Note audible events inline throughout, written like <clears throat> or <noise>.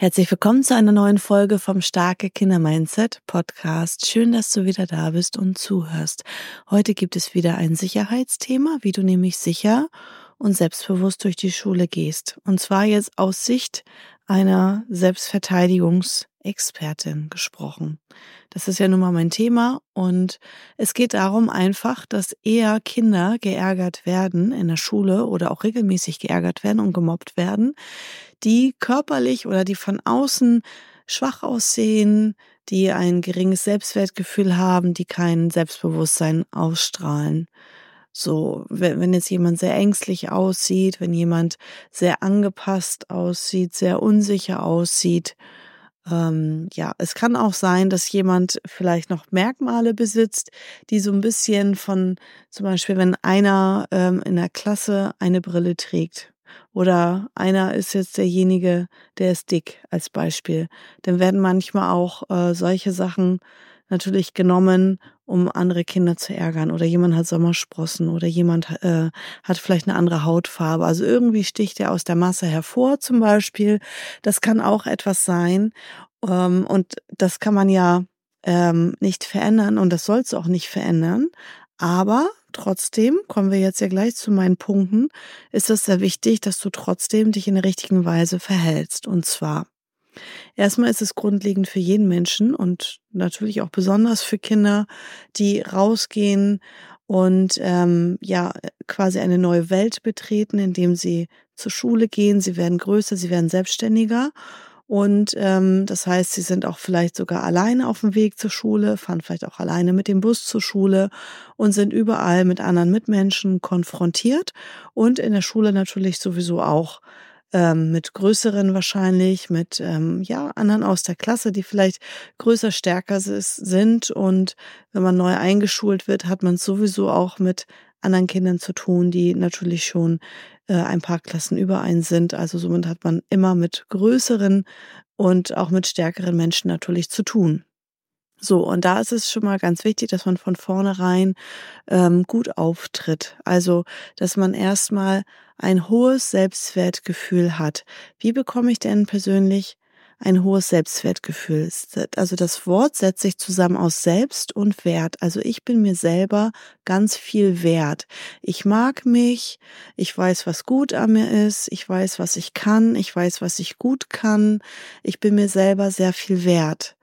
Herzlich willkommen zu einer neuen Folge vom Starke Kinder Mindset Podcast. Schön, dass du wieder da bist und zuhörst. Heute gibt es wieder ein Sicherheitsthema, wie du nämlich sicher und selbstbewusst durch die Schule gehst. Und zwar jetzt aus Sicht einer Selbstverteidigungsexpertin gesprochen. Das ist ja nun mal mein Thema und es geht darum einfach, dass eher Kinder geärgert werden in der Schule oder auch regelmäßig geärgert werden und gemobbt werden, die körperlich oder die von außen schwach aussehen, die ein geringes Selbstwertgefühl haben, die kein Selbstbewusstsein ausstrahlen. So, wenn, jetzt jemand sehr ängstlich aussieht, wenn jemand sehr angepasst aussieht, sehr unsicher aussieht, ähm, ja, es kann auch sein, dass jemand vielleicht noch Merkmale besitzt, die so ein bisschen von, zum Beispiel, wenn einer ähm, in der Klasse eine Brille trägt, oder einer ist jetzt derjenige, der ist dick als Beispiel. Dann werden manchmal auch äh, solche Sachen natürlich genommen, um andere Kinder zu ärgern. Oder jemand hat Sommersprossen oder jemand äh, hat vielleicht eine andere Hautfarbe. Also irgendwie sticht er aus der Masse hervor zum Beispiel. Das kann auch etwas sein. Ähm, und das kann man ja ähm, nicht verändern und das soll es auch nicht verändern. Aber trotzdem, kommen wir jetzt ja gleich zu meinen Punkten, ist es sehr wichtig, dass du trotzdem dich in der richtigen Weise verhältst. Und zwar, erstmal ist es grundlegend für jeden Menschen und natürlich auch besonders für Kinder, die rausgehen und ähm, ja quasi eine neue Welt betreten, indem sie zur Schule gehen, sie werden größer, sie werden selbstständiger. Und ähm, das heißt, sie sind auch vielleicht sogar alleine auf dem Weg zur Schule, fahren vielleicht auch alleine mit dem Bus zur Schule und sind überall mit anderen Mitmenschen konfrontiert und in der Schule natürlich sowieso auch ähm, mit größeren wahrscheinlich, mit ähm, ja anderen aus der Klasse, die vielleicht größer, stärker sind und wenn man neu eingeschult wird, hat man sowieso auch mit anderen Kindern zu tun, die natürlich schon äh, ein paar Klassen über einen sind. Also somit hat man immer mit größeren und auch mit stärkeren Menschen natürlich zu tun. So, und da ist es schon mal ganz wichtig, dass man von vornherein ähm, gut auftritt. Also, dass man erstmal ein hohes Selbstwertgefühl hat. Wie bekomme ich denn persönlich ein hohes Selbstwertgefühl. Also das Wort setzt sich zusammen aus Selbst und Wert. Also ich bin mir selber ganz viel wert. Ich mag mich, ich weiß, was gut an mir ist, ich weiß, was ich kann, ich weiß, was ich gut kann. Ich bin mir selber sehr viel wert.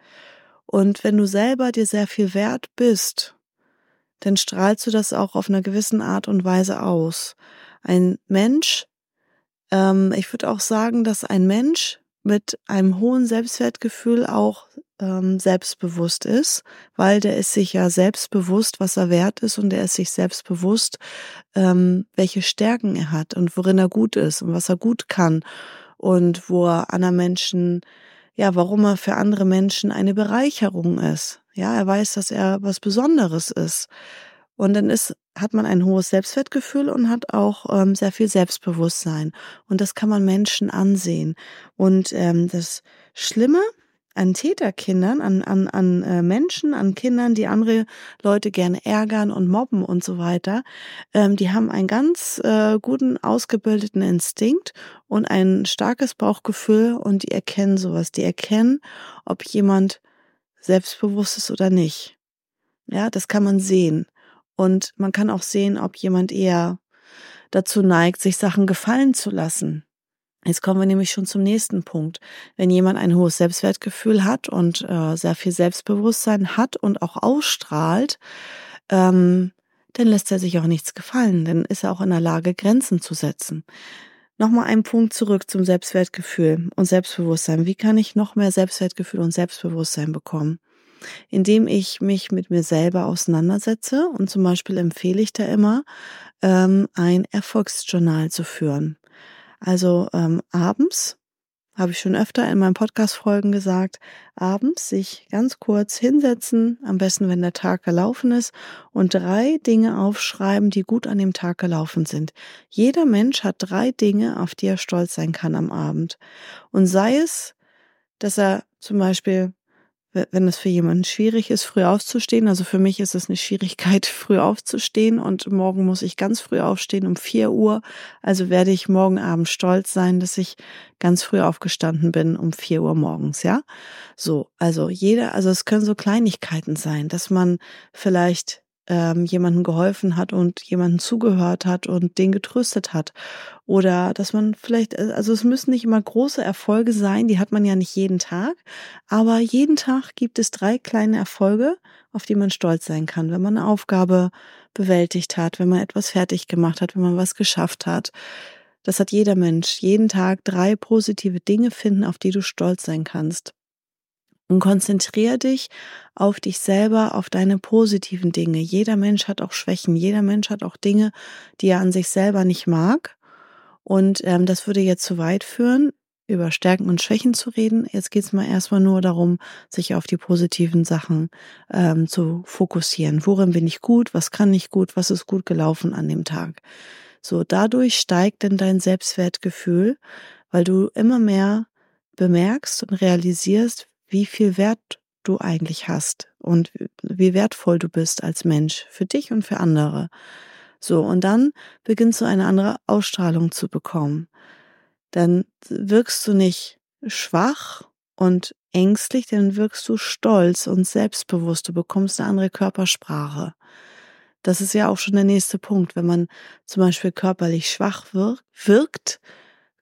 Und wenn du selber dir sehr viel wert bist, dann strahlst du das auch auf einer gewissen Art und Weise aus. Ein Mensch, ähm, ich würde auch sagen, dass ein Mensch mit einem hohen Selbstwertgefühl auch ähm, selbstbewusst ist, weil der ist sich ja selbstbewusst, was er wert ist und der ist sich selbstbewusst, ähm, welche Stärken er hat und worin er gut ist und was er gut kann und wo er anderen Menschen, ja, warum er für andere Menschen eine Bereicherung ist. Ja, er weiß, dass er was Besonderes ist. Und dann ist, hat man ein hohes Selbstwertgefühl und hat auch ähm, sehr viel Selbstbewusstsein. Und das kann man Menschen ansehen. Und ähm, das Schlimme an Täterkindern, an, an, an äh, Menschen, an Kindern, die andere Leute gerne ärgern und mobben und so weiter, ähm, die haben einen ganz äh, guten, ausgebildeten Instinkt und ein starkes Bauchgefühl und die erkennen sowas. Die erkennen, ob jemand selbstbewusst ist oder nicht. Ja, das kann man sehen. Und man kann auch sehen, ob jemand eher dazu neigt, sich Sachen gefallen zu lassen. Jetzt kommen wir nämlich schon zum nächsten Punkt. Wenn jemand ein hohes Selbstwertgefühl hat und äh, sehr viel Selbstbewusstsein hat und auch ausstrahlt, ähm, dann lässt er sich auch nichts gefallen. Dann ist er auch in der Lage, Grenzen zu setzen. Nochmal einen Punkt zurück zum Selbstwertgefühl und Selbstbewusstsein. Wie kann ich noch mehr Selbstwertgefühl und Selbstbewusstsein bekommen? Indem ich mich mit mir selber auseinandersetze. Und zum Beispiel empfehle ich da immer, ähm, ein Erfolgsjournal zu führen. Also ähm, abends habe ich schon öfter in meinen Podcast-Folgen gesagt, abends sich ganz kurz hinsetzen, am besten, wenn der Tag gelaufen ist, und drei Dinge aufschreiben, die gut an dem Tag gelaufen sind. Jeder Mensch hat drei Dinge, auf die er stolz sein kann am Abend. Und sei es, dass er zum Beispiel wenn es für jemanden schwierig ist, früh aufzustehen. Also für mich ist es eine Schwierigkeit, <laughs> früh aufzustehen und morgen muss ich ganz früh aufstehen um vier Uhr. Also werde ich morgen Abend stolz sein, dass ich ganz früh aufgestanden bin um vier Uhr morgens, ja? So, also jeder, also es können so Kleinigkeiten sein, dass man vielleicht ähm, jemandem geholfen hat und jemanden zugehört hat und den getröstet hat. Oder dass man vielleicht, äh, also es müssen nicht immer große Erfolge sein, die hat man ja nicht jeden Tag, aber jeden Tag gibt es drei kleine Erfolge, auf die man stolz sein kann, wenn man eine Aufgabe bewältigt hat, wenn man etwas fertig gemacht hat, wenn man was geschafft hat. Das hat jeder Mensch. Jeden Tag drei positive Dinge finden, auf die du stolz sein kannst. Und konzentriere dich auf dich selber, auf deine positiven Dinge. Jeder Mensch hat auch Schwächen. Jeder Mensch hat auch Dinge, die er an sich selber nicht mag. Und ähm, das würde jetzt zu weit führen, über Stärken und Schwächen zu reden. Jetzt geht es mal erstmal nur darum, sich auf die positiven Sachen ähm, zu fokussieren. Worin bin ich gut? Was kann ich gut? Was ist gut gelaufen an dem Tag? So, dadurch steigt denn dein Selbstwertgefühl, weil du immer mehr bemerkst und realisierst, wie viel Wert du eigentlich hast und wie wertvoll du bist als Mensch für dich und für andere. So, und dann beginnst du eine andere Ausstrahlung zu bekommen. Dann wirkst du nicht schwach und ängstlich, dann wirkst du stolz und selbstbewusst. Du bekommst eine andere Körpersprache. Das ist ja auch schon der nächste Punkt. Wenn man zum Beispiel körperlich schwach wirkt,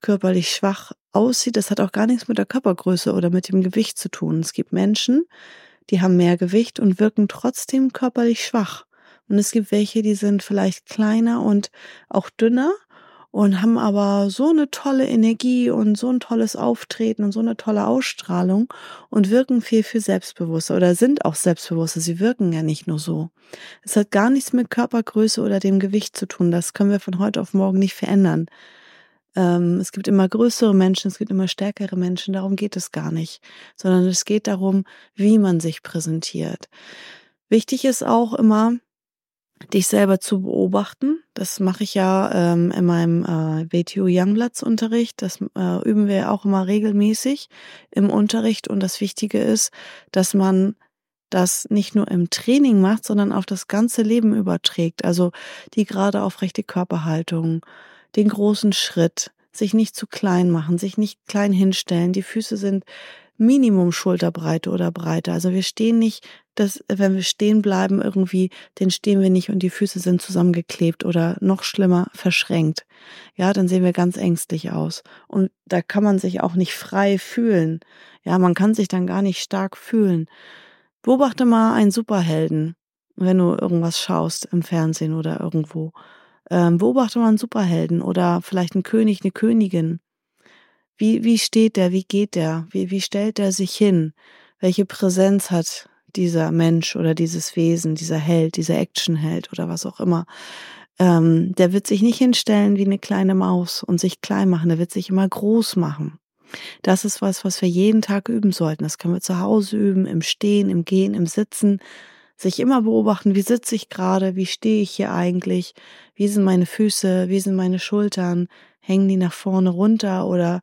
körperlich schwach aussieht, das hat auch gar nichts mit der Körpergröße oder mit dem Gewicht zu tun. Es gibt Menschen, die haben mehr Gewicht und wirken trotzdem körperlich schwach. Und es gibt welche, die sind vielleicht kleiner und auch dünner und haben aber so eine tolle Energie und so ein tolles Auftreten und so eine tolle Ausstrahlung und wirken viel, viel selbstbewusster oder sind auch selbstbewusster. Sie wirken ja nicht nur so. Es hat gar nichts mit Körpergröße oder dem Gewicht zu tun. Das können wir von heute auf morgen nicht verändern. Ähm, es gibt immer größere Menschen, es gibt immer stärkere Menschen, darum geht es gar nicht, sondern es geht darum, wie man sich präsentiert. Wichtig ist auch immer, dich selber zu beobachten. Das mache ich ja ähm, in meinem äh, WTO Youngblatts Unterricht. Das äh, üben wir auch immer regelmäßig im Unterricht. Und das Wichtige ist, dass man das nicht nur im Training macht, sondern auf das ganze Leben überträgt. Also die gerade aufrechte Körperhaltung, den großen Schritt, sich nicht zu klein machen, sich nicht klein hinstellen. Die Füße sind Minimum Schulterbreite oder breiter. Also wir stehen nicht, dass, wenn wir stehen bleiben irgendwie, dann stehen wir nicht und die Füße sind zusammengeklebt oder noch schlimmer verschränkt. Ja, dann sehen wir ganz ängstlich aus. Und da kann man sich auch nicht frei fühlen. Ja, man kann sich dann gar nicht stark fühlen. Beobachte mal einen Superhelden, wenn du irgendwas schaust im Fernsehen oder irgendwo. Ähm, beobachte mal einen Superhelden oder vielleicht einen König, eine Königin. Wie, wie steht der? Wie geht der? Wie, wie stellt er sich hin? Welche Präsenz hat dieser Mensch oder dieses Wesen, dieser Held, dieser Actionheld oder was auch immer? Ähm, der wird sich nicht hinstellen wie eine kleine Maus und sich klein machen. Der wird sich immer groß machen. Das ist was, was wir jeden Tag üben sollten. Das können wir zu Hause üben, im Stehen, im Gehen, im Sitzen sich immer beobachten, wie sitze ich gerade, wie stehe ich hier eigentlich, wie sind meine Füße, wie sind meine Schultern, hängen die nach vorne runter oder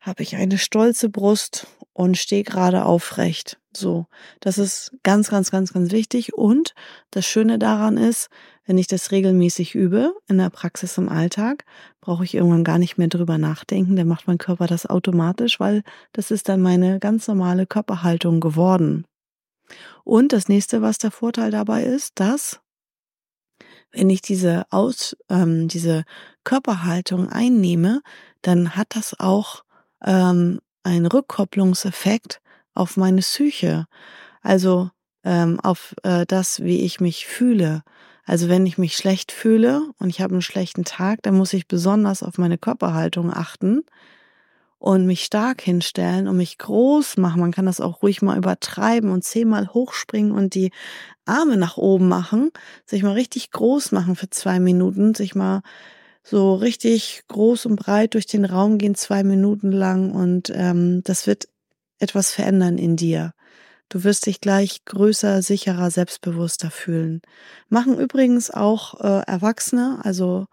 habe ich eine stolze Brust und stehe gerade aufrecht. So, das ist ganz, ganz, ganz, ganz wichtig. Und das Schöne daran ist, wenn ich das regelmäßig übe in der Praxis im Alltag, brauche ich irgendwann gar nicht mehr drüber nachdenken. Dann macht mein Körper das automatisch, weil das ist dann meine ganz normale Körperhaltung geworden. Und das nächste, was der Vorteil dabei ist, dass wenn ich diese Aus, ähm, diese Körperhaltung einnehme, dann hat das auch ähm, einen Rückkopplungseffekt auf meine Psyche, also ähm, auf äh, das, wie ich mich fühle. Also wenn ich mich schlecht fühle und ich habe einen schlechten Tag, dann muss ich besonders auf meine Körperhaltung achten und mich stark hinstellen und mich groß machen. Man kann das auch ruhig mal übertreiben und zehnmal hochspringen und die Arme nach oben machen, sich mal richtig groß machen für zwei Minuten, sich mal so richtig groß und breit durch den Raum gehen, zwei Minuten lang und ähm, das wird etwas verändern in dir. Du wirst dich gleich größer, sicherer, selbstbewusster fühlen. Machen übrigens auch äh, Erwachsene, also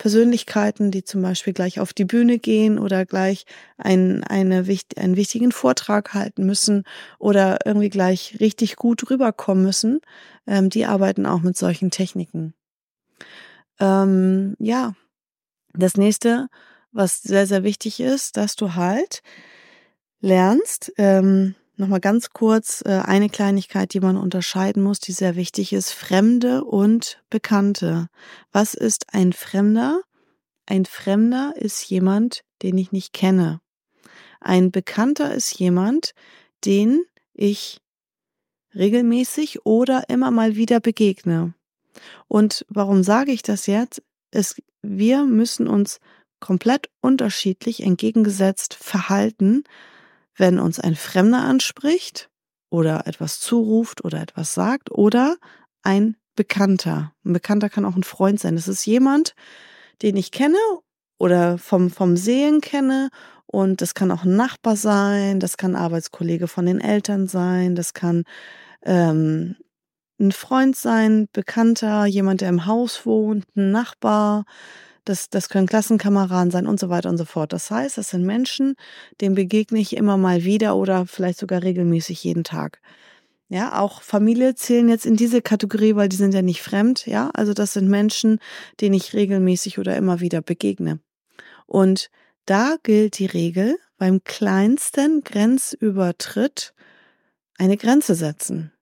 Persönlichkeiten, die zum Beispiel gleich auf die Bühne gehen oder gleich ein, eine, einen wichtigen Vortrag halten müssen oder irgendwie gleich richtig gut rüberkommen müssen, ähm, die arbeiten auch mit solchen Techniken. Ähm, ja, das nächste, was sehr, sehr wichtig ist, dass du halt lernst, ähm, nochmal ganz kurz äh, eine Kleinigkeit, die man unterscheiden muss, die sehr wichtig ist, Fremde und Bekannte. Was ist ein Fremder? Ein Fremder ist jemand, den ich nicht kenne. Ein Bekannter ist jemand, den ich regelmäßig oder immer mal wieder begegne. Und warum sage ich das jetzt? Es, wir müssen uns komplett unterschiedlich entgegengesetzt verhalten, wenn uns ein Fremder anspricht oder etwas zuruft oder etwas sagt oder ein Bekannter. Ein Bekannter kann auch ein Freund sein. Das ist jemand, den ich kenne oder vom, vom Sehen kenne und das kann auch ein Nachbar sein, das kann Arbeitskollege von den Eltern sein, das kann ähm, ein Freund sein, Bekannter, jemand, der im Haus wohnt, ein Nachbar, das, das können Klassenkameraden sein und so weiter und so fort. Das heißt, das sind Menschen, denen begegne ich immer mal wieder oder vielleicht sogar regelmäßig jeden Tag. Ja, auch Familie zählen jetzt in diese Kategorie, weil die sind ja nicht fremd. Ja, also das sind Menschen, denen ich regelmäßig oder immer wieder begegne. Und da gilt die Regel, beim kleinsten Grenzübertritt eine Grenze setzen.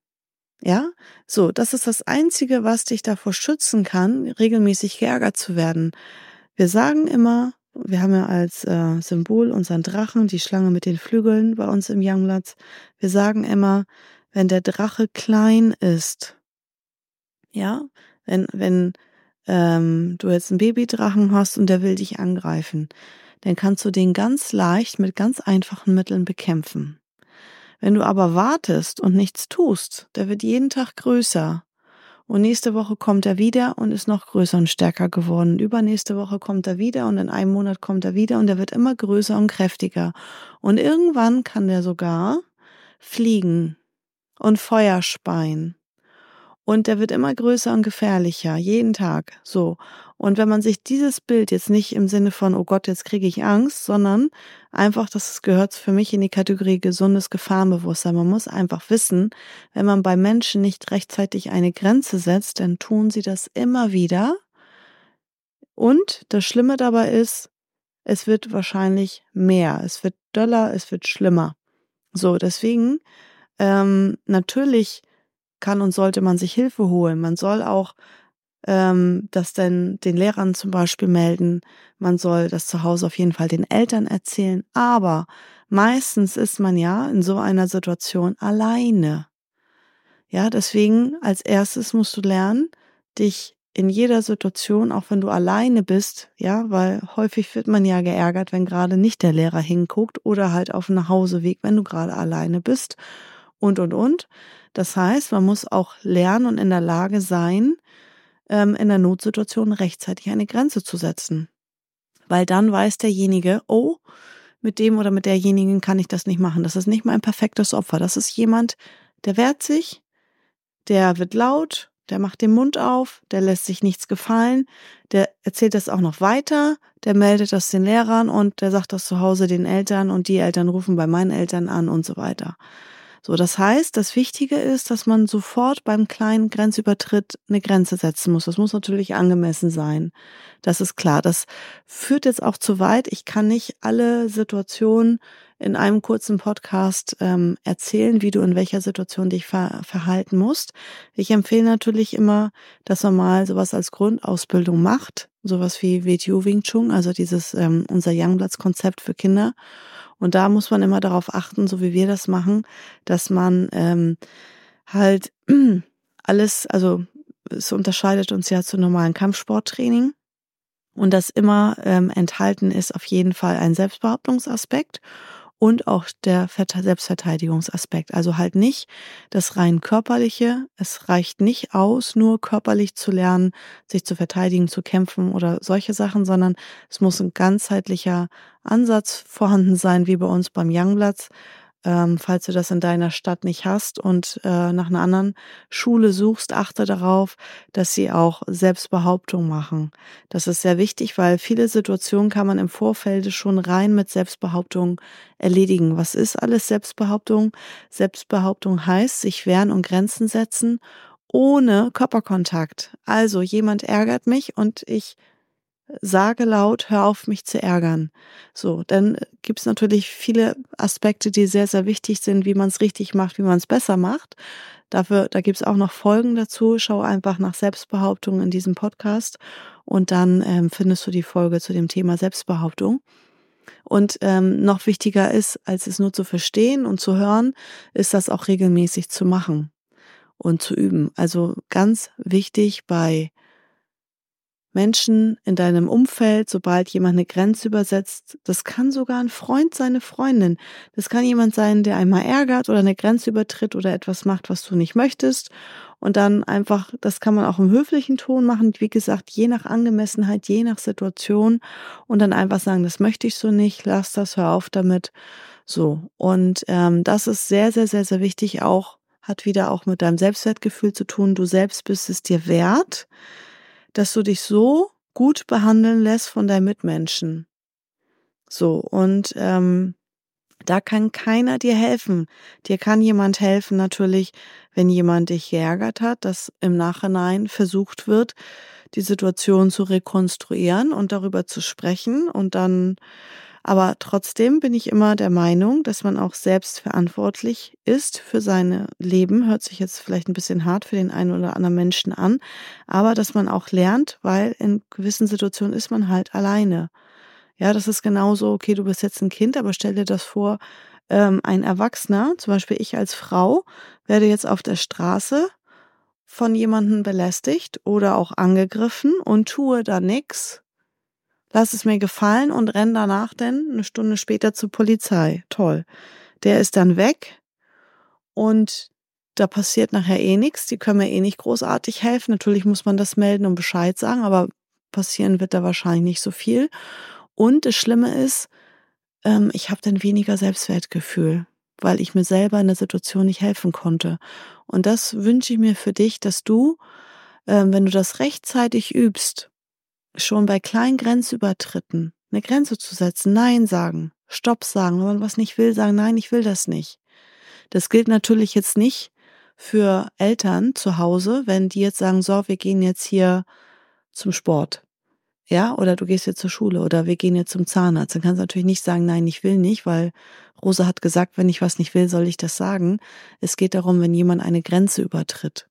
Ja, so, das ist das Einzige, was dich davor schützen kann, regelmäßig geärgert zu werden. Wir sagen immer, wir haben ja als äh, Symbol unseren Drachen, die Schlange mit den Flügeln bei uns im Youngblatts. Wir sagen immer, wenn der Drache klein ist, ja, wenn, wenn ähm, du jetzt einen Babydrachen hast und der will dich angreifen, dann kannst du den ganz leicht mit ganz einfachen Mitteln bekämpfen. Wenn du aber wartest und nichts tust, der wird jeden Tag größer. Und nächste Woche kommt er wieder und ist noch größer und stärker geworden. Übernächste Woche kommt er wieder und in einem Monat kommt er wieder und er wird immer größer und kräftiger. Und irgendwann kann der sogar fliegen und Feuer speien. Und der wird immer größer und gefährlicher, jeden Tag. So. Und wenn man sich dieses Bild jetzt nicht im Sinne von, oh Gott, jetzt kriege ich Angst, sondern einfach, das gehört für mich in die Kategorie gesundes Gefahrenbewusstsein. Man muss einfach wissen, wenn man bei Menschen nicht rechtzeitig eine Grenze setzt, dann tun sie das immer wieder. Und das Schlimme dabei ist, es wird wahrscheinlich mehr, es wird döller, es wird schlimmer. So, deswegen ähm, natürlich kann und sollte man sich Hilfe holen. Man soll auch ähm, das denn den Lehrern zum Beispiel melden. Man soll das zu Hause auf jeden Fall den Eltern erzählen. Aber meistens ist man ja in so einer Situation alleine. Ja, deswegen als erstes musst du lernen, dich in jeder Situation, auch wenn du alleine bist, ja, weil häufig wird man ja geärgert, wenn gerade nicht der Lehrer hinguckt oder halt auf dem Nachhauseweg, wenn du gerade alleine bist und, und, und. Das heißt, man muss auch lernen und in der Lage sein, ähm, in der Notsituation rechtzeitig eine Grenze zu setzen. Weil dann weiß derjenige, oh, mit dem oder mit derjenigen kann ich das nicht machen. Das ist nicht mein perfektes Opfer. Das ist jemand, der wehrt sich, der wird laut, der macht den Mund auf, der lässt sich nichts gefallen, der erzählt das auch noch weiter, der meldet das den Lehrern und der sagt das zu Hause den Eltern und die Eltern rufen bei meinen Eltern an und so weiter. So, das heißt, das Wichtige ist, dass man sofort beim kleinen Grenzübertritt eine Grenze setzen muss. Das muss natürlich angemessen sein. Das ist klar. Das führt jetzt auch zu weit. Ich kann nicht alle Situationen in einem kurzen Podcast ähm, erzählen, wie du in welcher Situation dich ver verhalten musst. Ich empfehle natürlich immer, dass man mal sowas als Grundausbildung macht, sowas wie WTU Wing Chun, also dieses ähm, unser Youngbloods-Konzept für Kinder. Und da muss man immer darauf achten, so wie wir das machen, dass man ähm, halt <clears throat> alles, also es unterscheidet uns ja zu normalen Kampfsporttraining und das immer ähm, enthalten ist auf jeden Fall ein Selbstbehauptungsaspekt und auch der Selbstverteidigungsaspekt. Also halt nicht das rein körperliche. Es reicht nicht aus, nur körperlich zu lernen, sich zu verteidigen, zu kämpfen oder solche Sachen, sondern es muss ein ganzheitlicher Ansatz vorhanden sein, wie bei uns beim Youngblatts ähm, falls du das in deiner Stadt nicht hast und äh, nach einer anderen Schule suchst, achte darauf, dass sie auch Selbstbehauptung machen. Das ist sehr wichtig, weil viele Situationen kann man im Vorfeld schon rein mit Selbstbehauptung erledigen. Was ist alles Selbstbehauptung? Selbstbehauptung heißt, sich wehren und Grenzen setzen ohne Körperkontakt. Also jemand ärgert mich und ich sage laut, hör auf, mich zu ärgern. So, dann gibt es natürlich viele Aspekte, die sehr, sehr wichtig sind, wie man es richtig macht, wie man es besser macht. Dafür, da gibt es auch noch Folgen dazu. Schau einfach nach Selbstbehauptung in diesem Podcast und dann ähm, findest du die Folge zu dem Thema Selbstbehauptung. Und ähm, noch wichtiger ist, als es nur zu verstehen und zu hören, ist das auch regelmäßig zu machen und zu üben. Also ganz wichtig bei Menschen in deinem Umfeld, sobald jemand eine Grenze übersetzt, das kann sogar ein Freund sein, eine Freundin. Das kann jemand sein, der einmal ärgert oder eine Grenze übertritt oder etwas macht, was du nicht möchtest. Und dann einfach, das kann man auch im höflichen Ton machen, wie gesagt, je nach Angemessenheit, je nach Situation. Und dann einfach sagen, das möchte ich so nicht, lass das, hör auf damit. So. Und ähm, das ist sehr, sehr, sehr, sehr wichtig auch, hat wieder auch mit deinem Selbstwertgefühl zu tun. Du selbst bist es dir wert dass du dich so gut behandeln lässt von deinen Mitmenschen. So, und ähm, da kann keiner dir helfen. Dir kann jemand helfen, natürlich, wenn jemand dich geärgert hat, dass im Nachhinein versucht wird, die Situation zu rekonstruieren und darüber zu sprechen und dann aber trotzdem bin ich immer der Meinung, dass man auch selbst verantwortlich ist für sein Leben. Hört sich jetzt vielleicht ein bisschen hart für den einen oder anderen Menschen an, aber dass man auch lernt, weil in gewissen Situationen ist man halt alleine. Ja, das ist genauso, okay, du bist jetzt ein Kind, aber stell dir das vor, ähm, ein Erwachsener, zum Beispiel ich als Frau, werde jetzt auf der Straße von jemandem belästigt oder auch angegriffen und tue da nichts, lass es mir gefallen und renn danach denn eine Stunde später zur Polizei. Toll. Der ist dann weg und da passiert nachher eh nichts. Die können mir eh nicht großartig helfen. Natürlich muss man das melden und Bescheid sagen, aber passieren wird da wahrscheinlich nicht so viel. Und das Schlimme ist, ähm, ich habe dann weniger Selbstwertgefühl, weil ich mir selber in der Situation nicht helfen konnte. Und das wünsche ich mir für dich, dass du, ähm, wenn du das rechtzeitig übst, schon bei kleinen Grenzübertritten eine Grenze zu setzen, Nein sagen, Stopp sagen, wenn man was nicht will, sagen, nein, ich will das nicht. Das gilt natürlich jetzt nicht für Eltern zu Hause, wenn die jetzt sagen, so, wir gehen jetzt hier zum Sport. Ja, oder du gehst jetzt zur Schule oder wir gehen jetzt zum Zahnarzt. Dann kannst du natürlich nicht sagen, nein, ich will nicht, weil Rosa hat gesagt, wenn ich was nicht will, soll ich das sagen. Es geht darum, wenn jemand eine Grenze übertritt.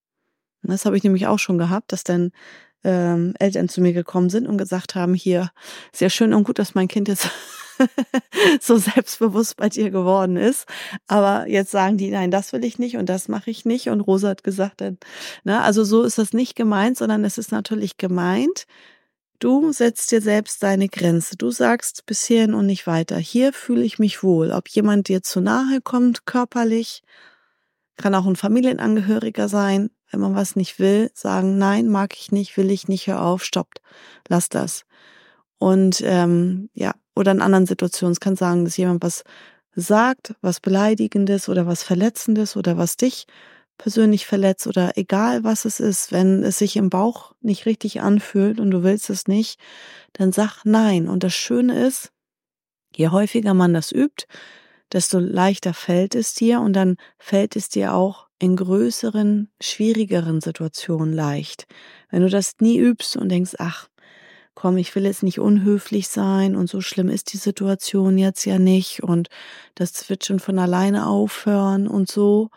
das habe ich nämlich auch schon gehabt, dass dann ähm, Eltern zu mir gekommen sind und gesagt haben, hier, sehr schön und gut, dass mein Kind jetzt <laughs> so selbstbewusst bei dir geworden ist. Aber jetzt sagen die, nein, das will ich nicht und das mache ich nicht. Und Rosa hat gesagt, ne, also so ist das nicht gemeint, sondern es ist natürlich gemeint, Du setzt dir selbst deine Grenze. Du sagst bis hierhin und nicht weiter. Hier fühle ich mich wohl. Ob jemand dir zu nahe kommt, körperlich, kann auch ein Familienangehöriger sein, wenn man was nicht will, sagen, nein, mag ich nicht, will ich nicht, hör auf, stoppt, lass das. Und ähm, ja, oder in anderen Situationen, es kann sagen, dass jemand was sagt, was Beleidigendes oder was Verletzendes oder was dich persönlich verletzt oder egal was es ist, wenn es sich im Bauch nicht richtig anfühlt und du willst es nicht, dann sag nein. Und das Schöne ist, je häufiger man das übt, desto leichter fällt es dir und dann fällt es dir auch in größeren, schwierigeren Situationen leicht. Wenn du das nie übst und denkst, ach, komm, ich will jetzt nicht unhöflich sein und so schlimm ist die Situation jetzt ja nicht und das wird schon von alleine aufhören und so,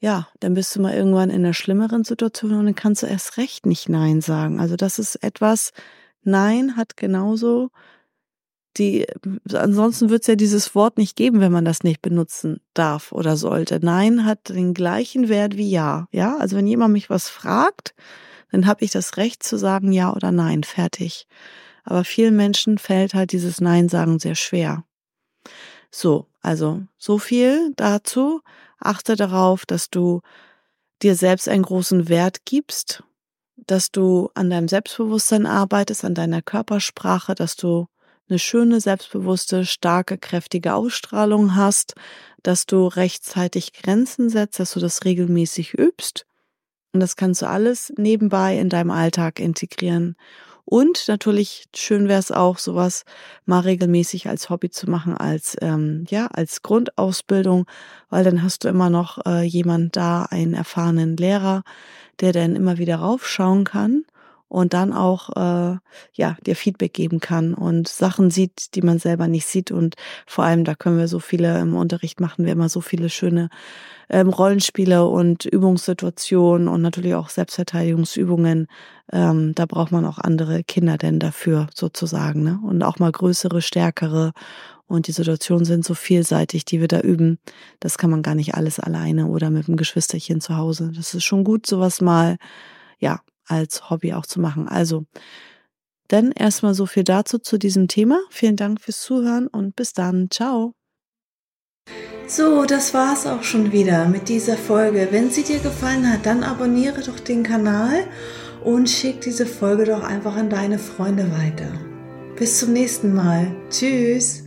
ja, dann bist du mal irgendwann in einer schlimmeren Situation und dann kannst du erst recht nicht Nein sagen. Also das ist etwas, Nein hat genauso die, ansonsten wird es ja dieses Wort nicht geben, wenn man das nicht benutzen darf oder sollte. Nein hat den gleichen Wert wie Ja. Ja, also wenn jemand mich was fragt, dann habe ich das Recht zu sagen Ja oder Nein. Fertig. Aber vielen Menschen fällt halt dieses Nein sagen sehr schwer. So, also so viel dazu. Achte darauf, dass du dir selbst einen großen Wert gibst, dass du an deinem Selbstbewusstsein arbeitest, an deiner Körpersprache, dass du eine schöne, selbstbewusste, starke, kräftige Ausstrahlung hast, dass du rechtzeitig Grenzen setzt, dass du das regelmäßig übst. Und das kannst du alles nebenbei in deinem Alltag integrieren. Und natürlich schön wäre es auch, sowas mal regelmäßig als Hobby zu machen, als ähm, ja als Grundausbildung, weil dann hast du immer noch äh, jemand da, einen erfahrenen Lehrer, der dann immer wieder raufschauen kann und dann auch äh, ja dir Feedback geben kann und Sachen sieht, die man selber nicht sieht und vor allem da können wir so viele im Unterricht machen wir immer so viele schöne ähm, Rollenspiele und Übungssituationen und natürlich auch Selbstverteidigungsübungen. Ähm, da braucht man auch andere Kinder denn dafür sozusagen ne? und auch mal größere, stärkere und die Situationen sind so vielseitig, die wir da üben. Das kann man gar nicht alles alleine oder mit einem Geschwisterchen zu Hause. Das ist schon gut, sowas mal ja als Hobby auch zu machen. Also, dann erstmal so viel dazu zu diesem Thema. Vielen Dank fürs Zuhören und bis dann. Ciao. So, das war's auch schon wieder mit dieser Folge. Wenn sie dir gefallen hat, dann abonniere doch den Kanal und schick diese Folge doch einfach an deine Freunde weiter. Bis zum nächsten Mal. Tschüss.